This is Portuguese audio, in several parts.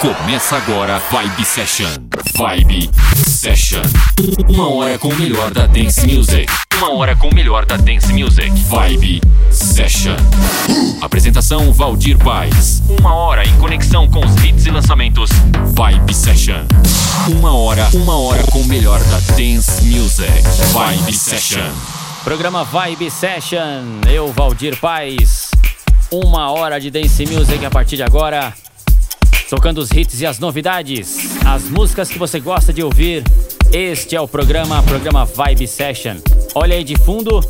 Começa agora Vibe Session. Vibe Session. Uma hora com o melhor da dance music. Uma hora com o melhor da dance music. Vibe Session. Apresentação Valdir Paz. Uma hora em conexão com os hits e lançamentos. Vibe Session. Uma hora, uma hora com o melhor da dance music. Vibe Session. Programa Vibe Session. Eu, Valdir Paz. Uma hora de dance music a partir de agora. Tocando os hits e as novidades, as músicas que você gosta de ouvir. Este é o programa, programa Vibe Session. Olha aí de fundo,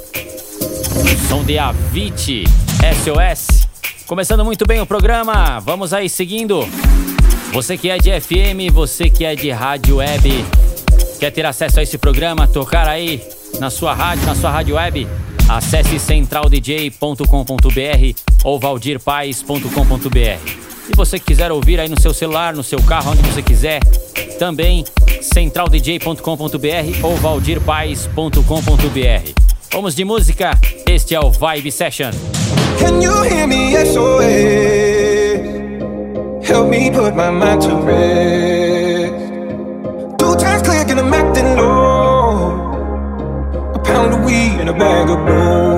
som de Avicii, SOS. Começando muito bem o programa, vamos aí seguindo. Você que é de FM, você que é de rádio web, quer ter acesso a esse programa, tocar aí na sua rádio, na sua rádio web, acesse centraldj.com.br ou valdirpais.com.br. Se você quiser ouvir aí no seu celular, no seu carro, onde você quiser, também centraldj.com.br ou valdirpais.com.br. Vamos de música, este é o Vibe Session. Can you hear me SOS? Help me put my mind to rest. Two times click and I'm acting low. A pound of weed and a bag of gold.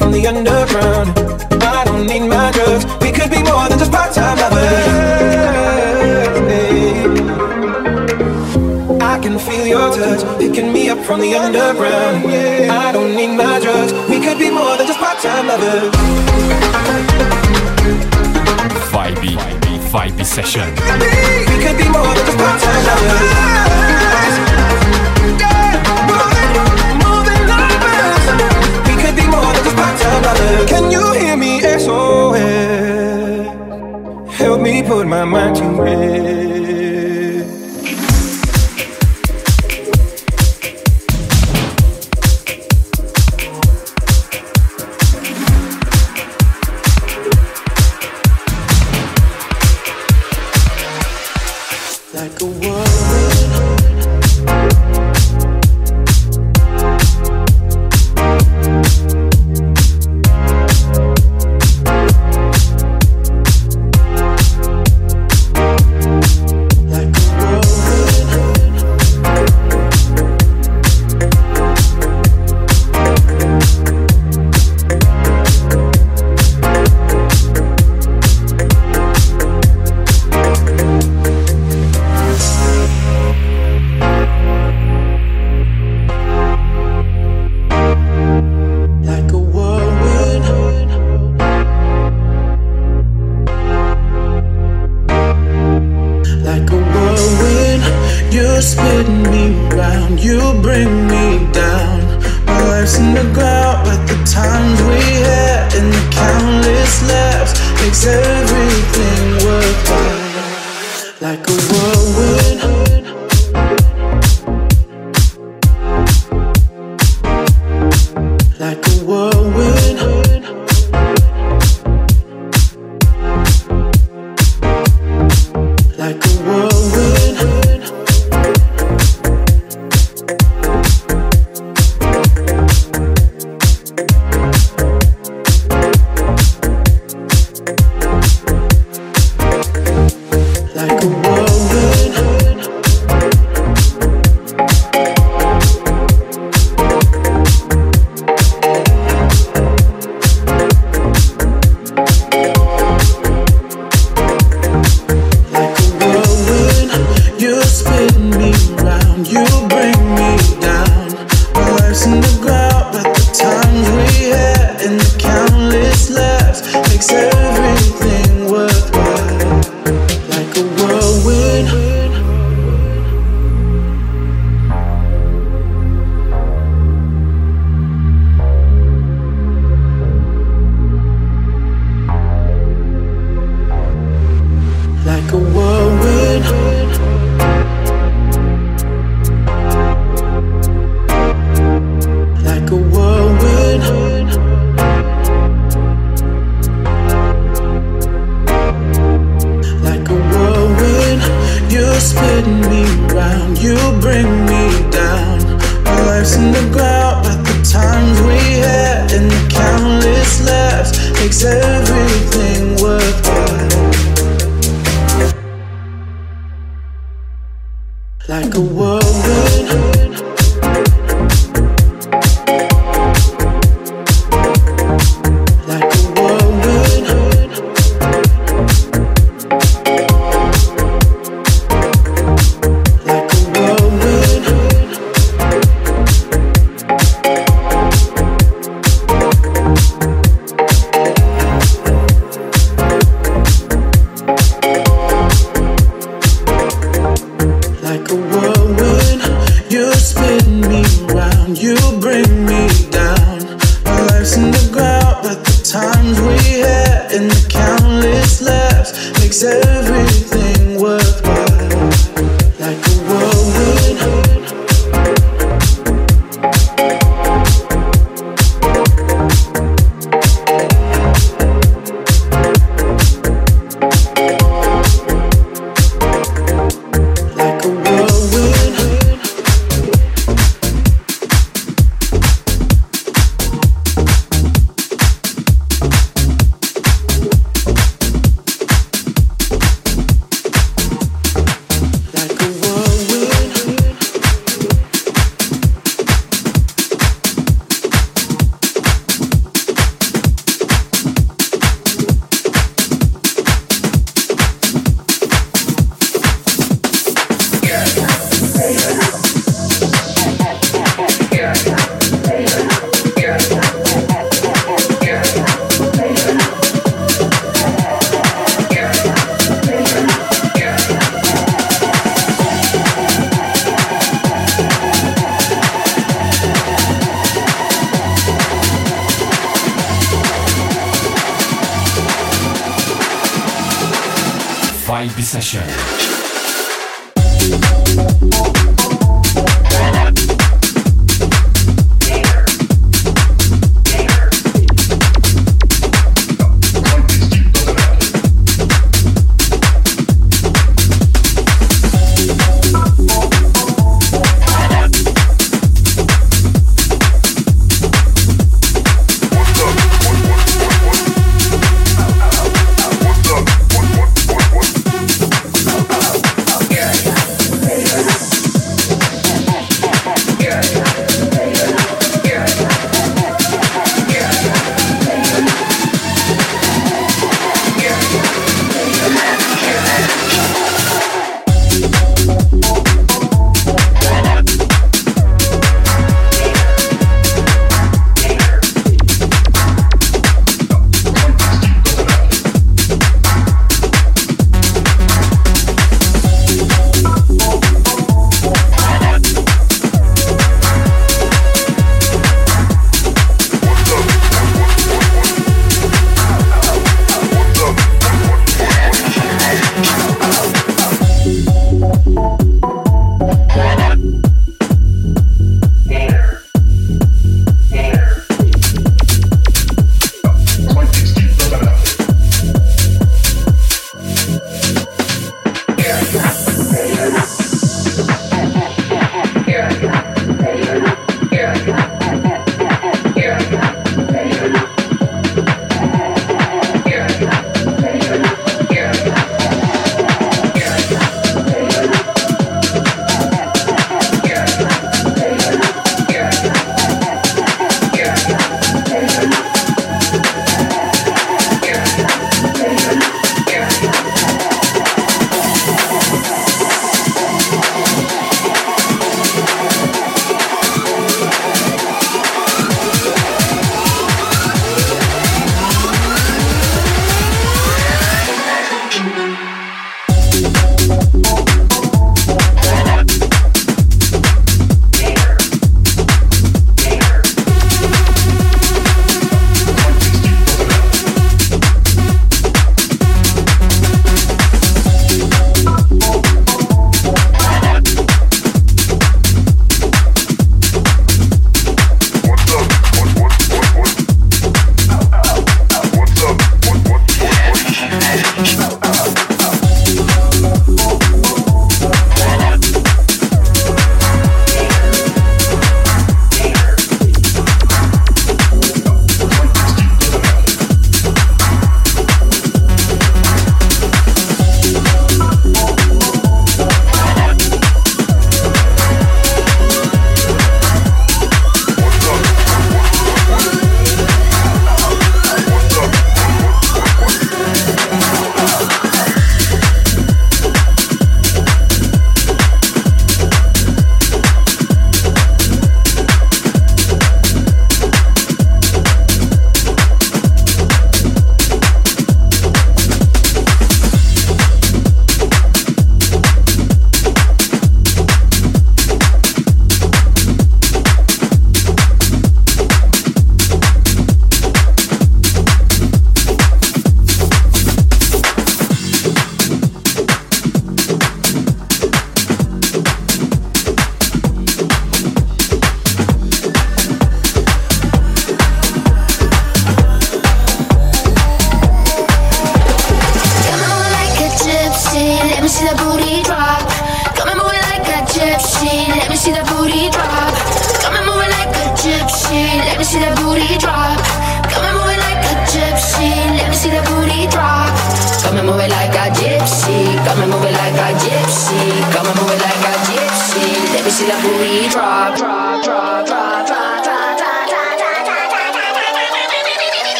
From the underground. I don't need my drugs. We could be more than just part-time lovers. I can feel your touch picking me up from the underground. I don't need my drugs. We could be more than just part-time lovers. Vibe, Vibe, Vibe Session. We could be more than just part-time lovers. Can you hear me? SOS. Help me put my mind to rest.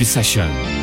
Deep Session.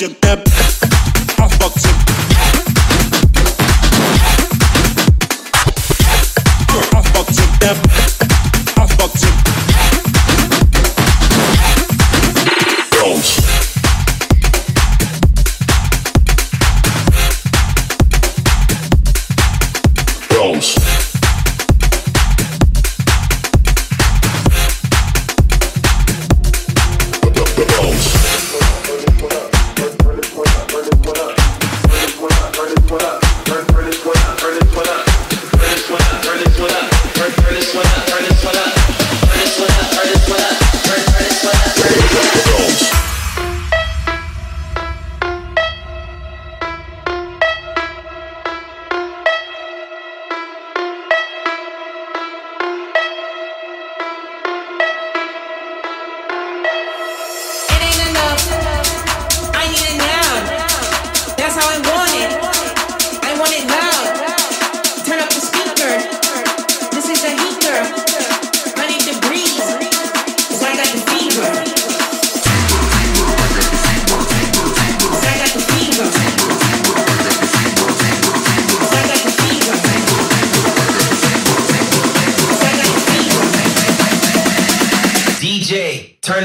siempre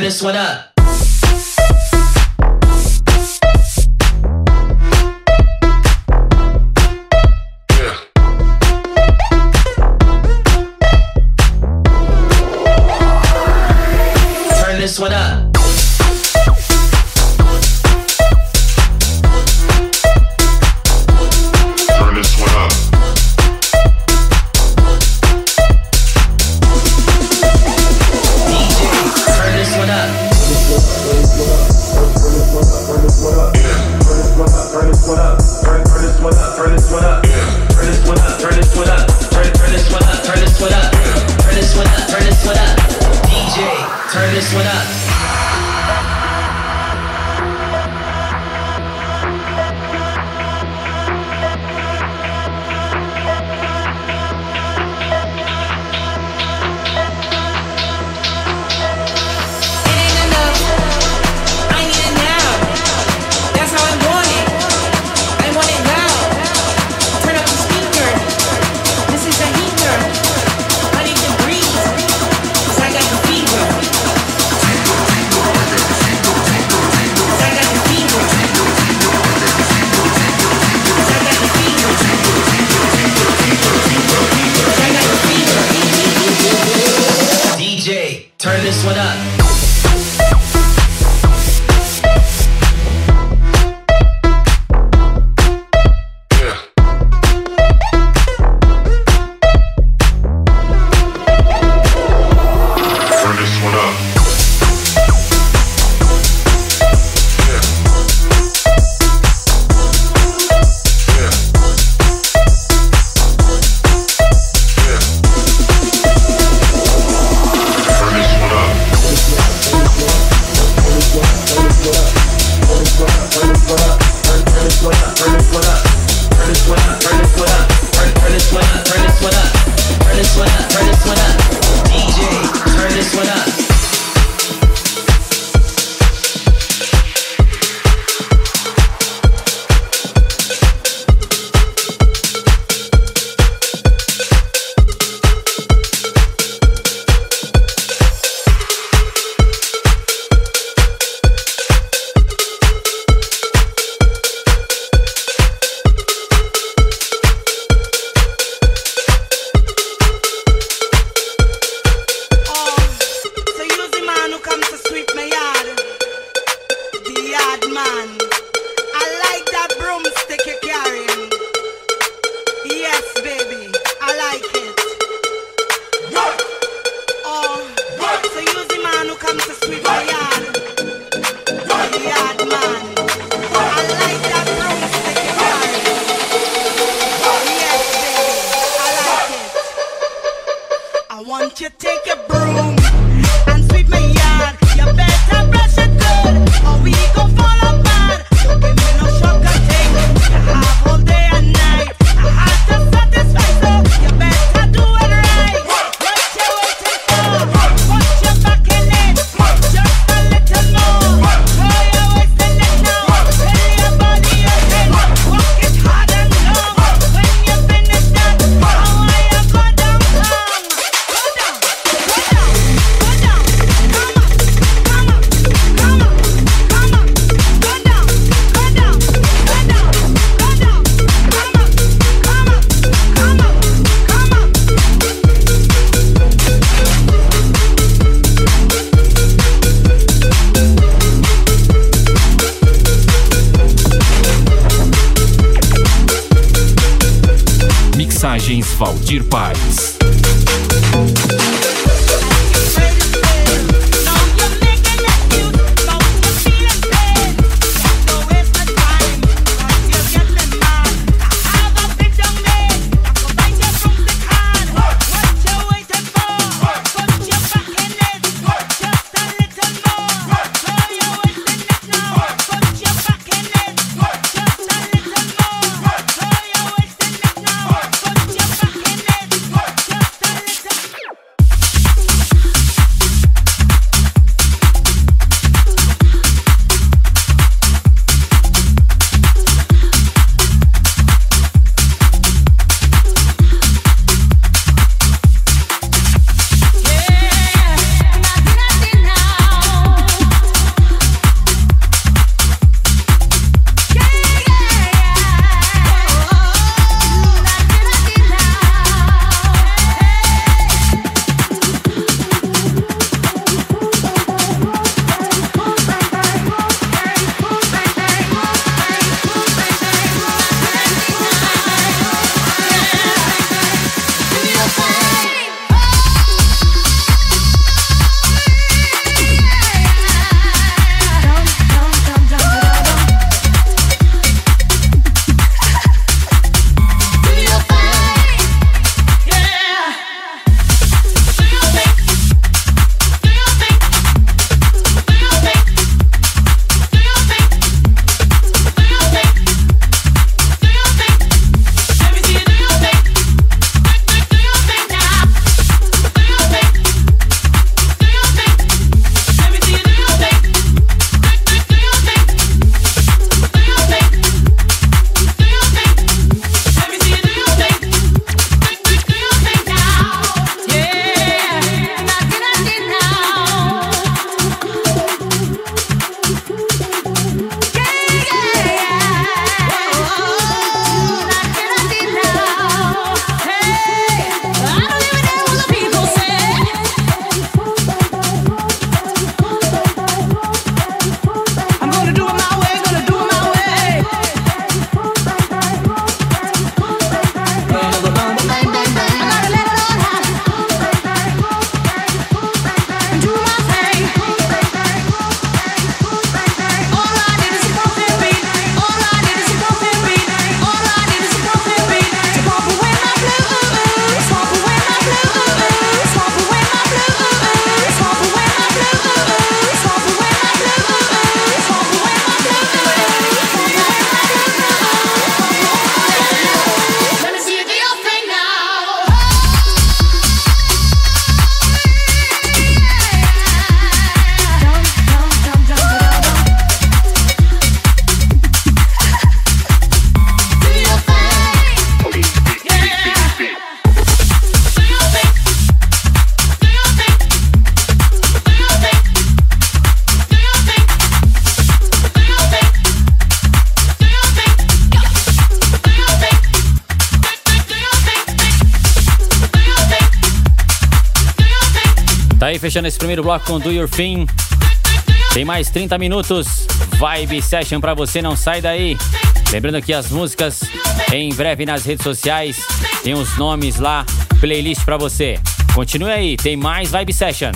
this one up. Fechando esse primeiro bloco com Do Your Thing. Tem mais 30 minutos. Vibe Session pra você, não sai daí. Lembrando que as músicas em breve nas redes sociais. Tem os nomes lá, playlist pra você. Continue aí, tem mais Vibe Session.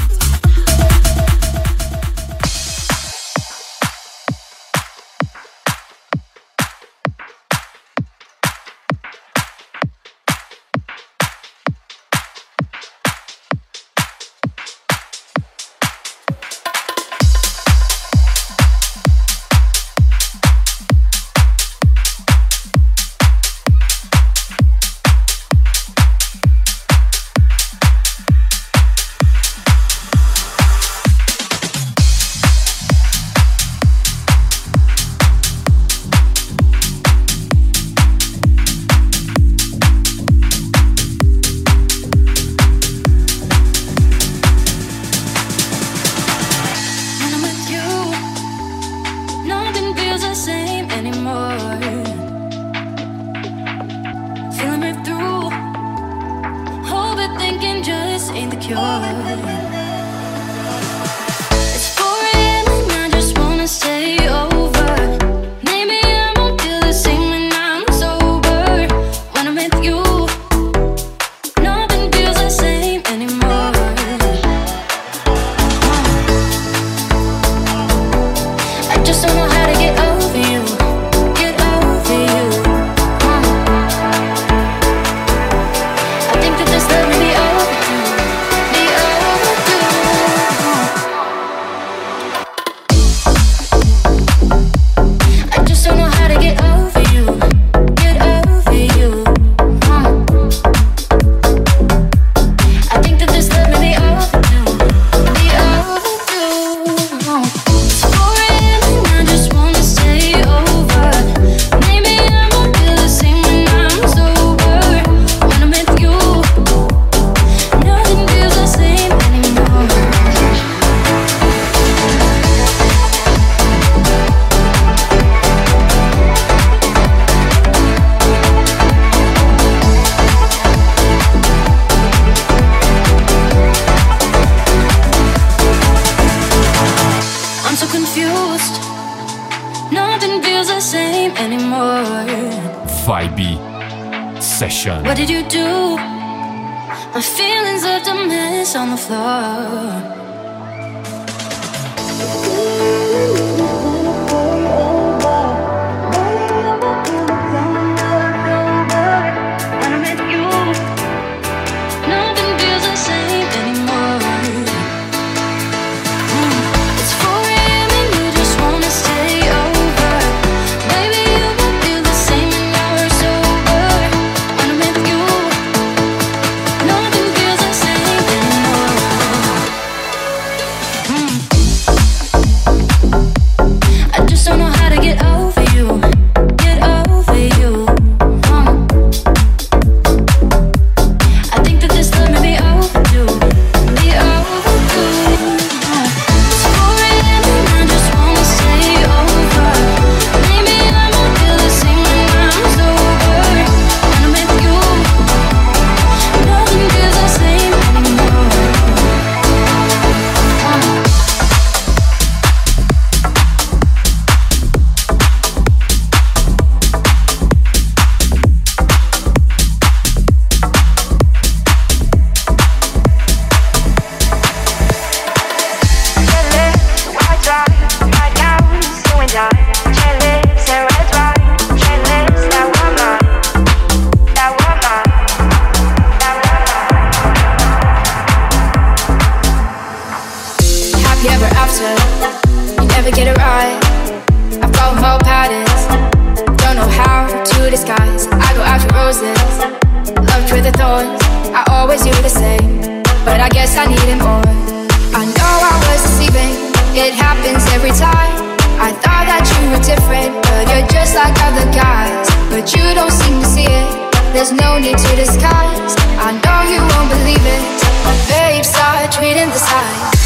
in the sky.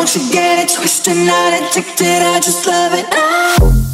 Don't you get it twisted, not addicted, I just love it.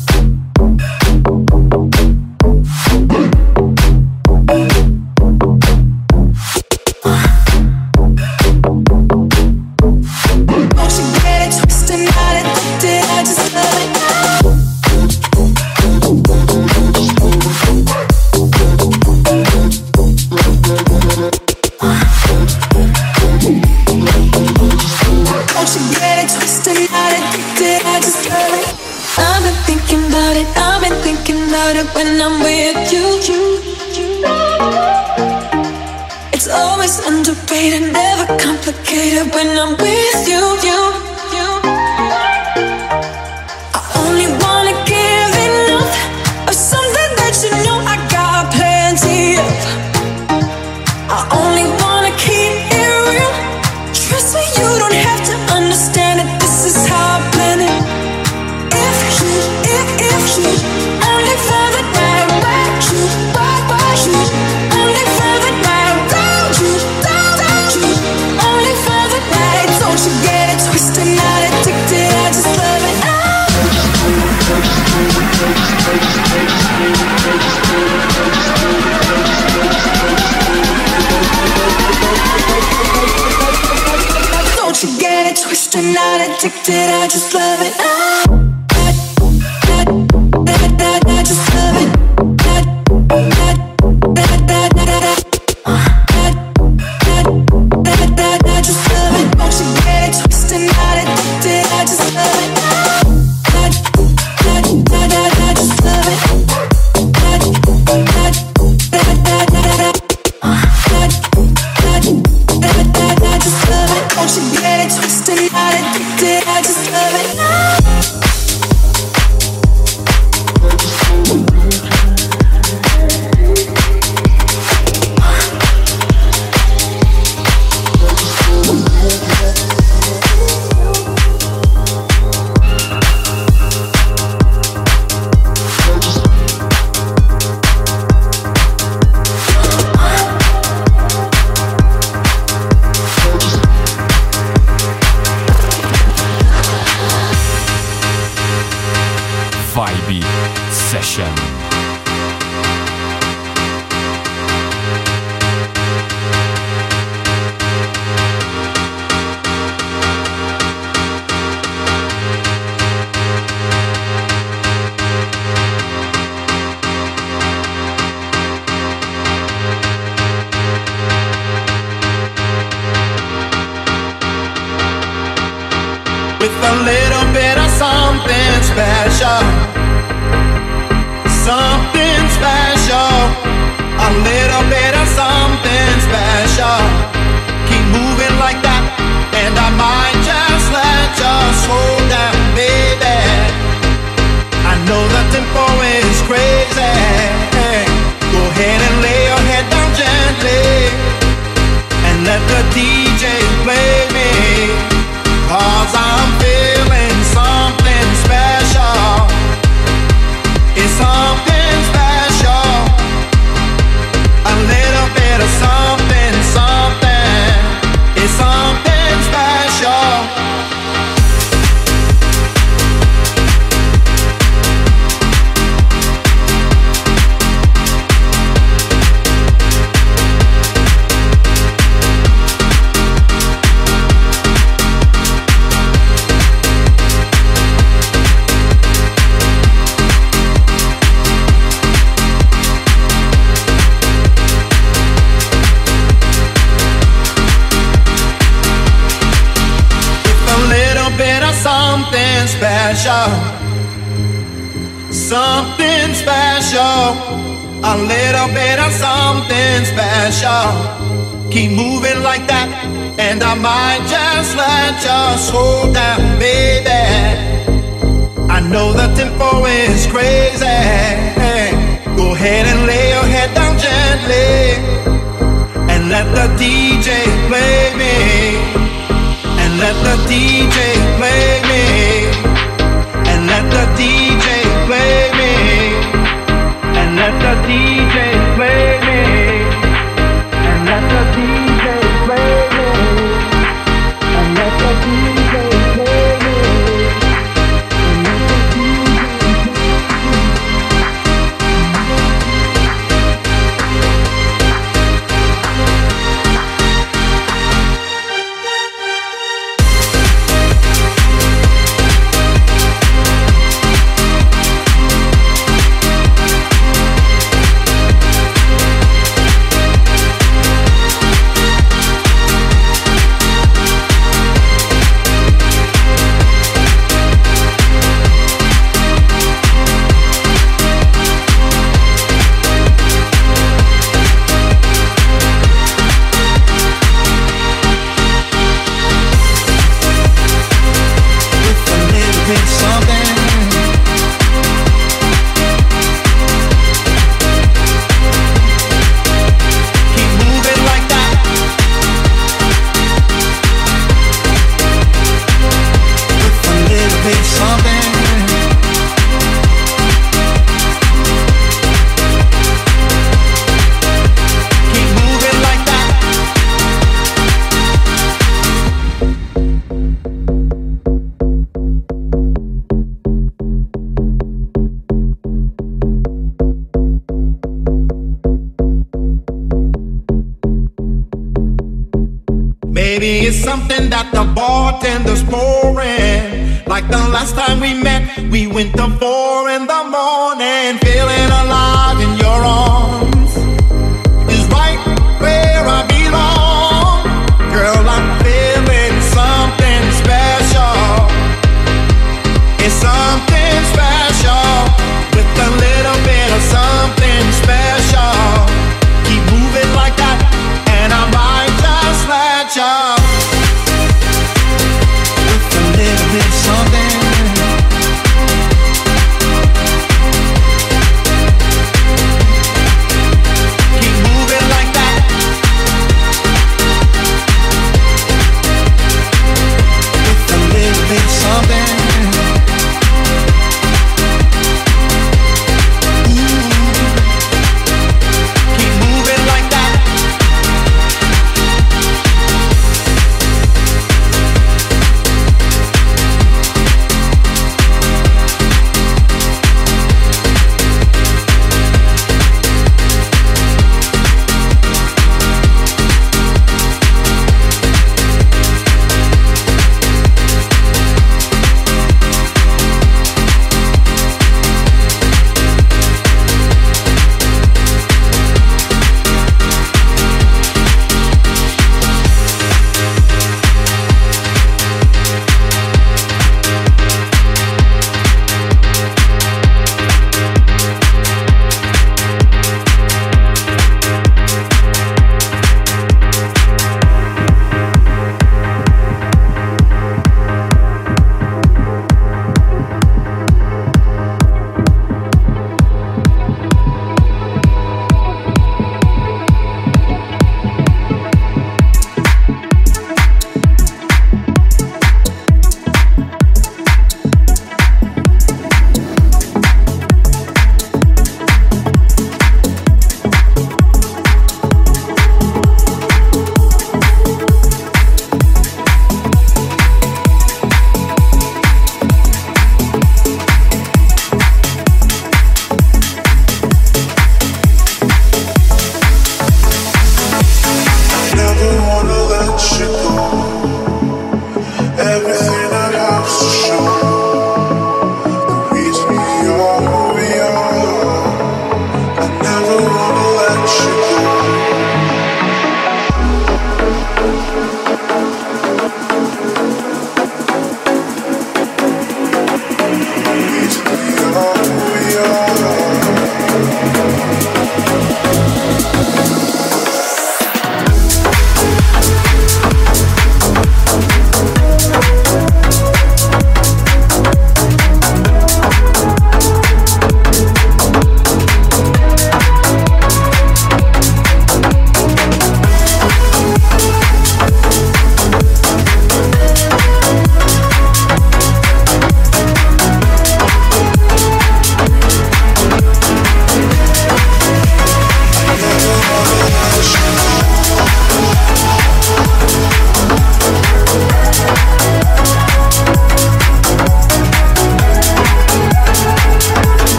cold.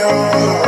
Senhor.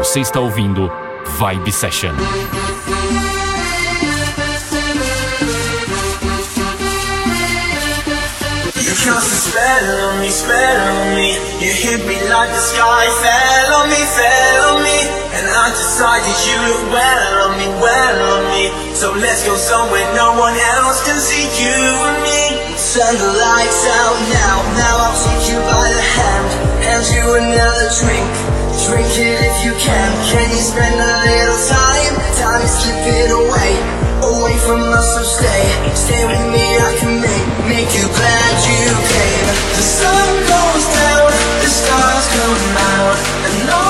Você está ouvindo Vibe Session. You cast a spell on me, spell on me. You hit me like the sky fell on me, fell on me. And I decided you look well on me, well on me. So let's go somewhere no one else can see you and me. Turn the lights out now, now I'll take you by the hand. Hand you another drink. Drink it if you can. Can you spend a little time? Time is slipping away. Away from us, so stay. Stay with me, I can make, make you glad you came. The sun goes down, the stars come out. And all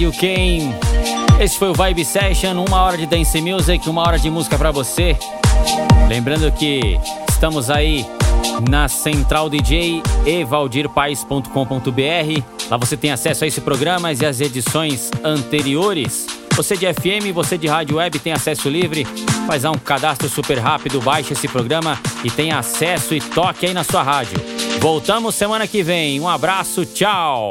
You Came. Esse foi o Vibe Session, uma hora de dance music, uma hora de música pra você. Lembrando que estamos aí na Central DJ evaldirpais.com.br. Lá você tem acesso a esse programa e as edições anteriores. Você de FM, você de rádio web tem acesso livre. Faz um cadastro super rápido, baixa esse programa e tem acesso e toque aí na sua rádio. Voltamos semana que vem. Um abraço, tchau.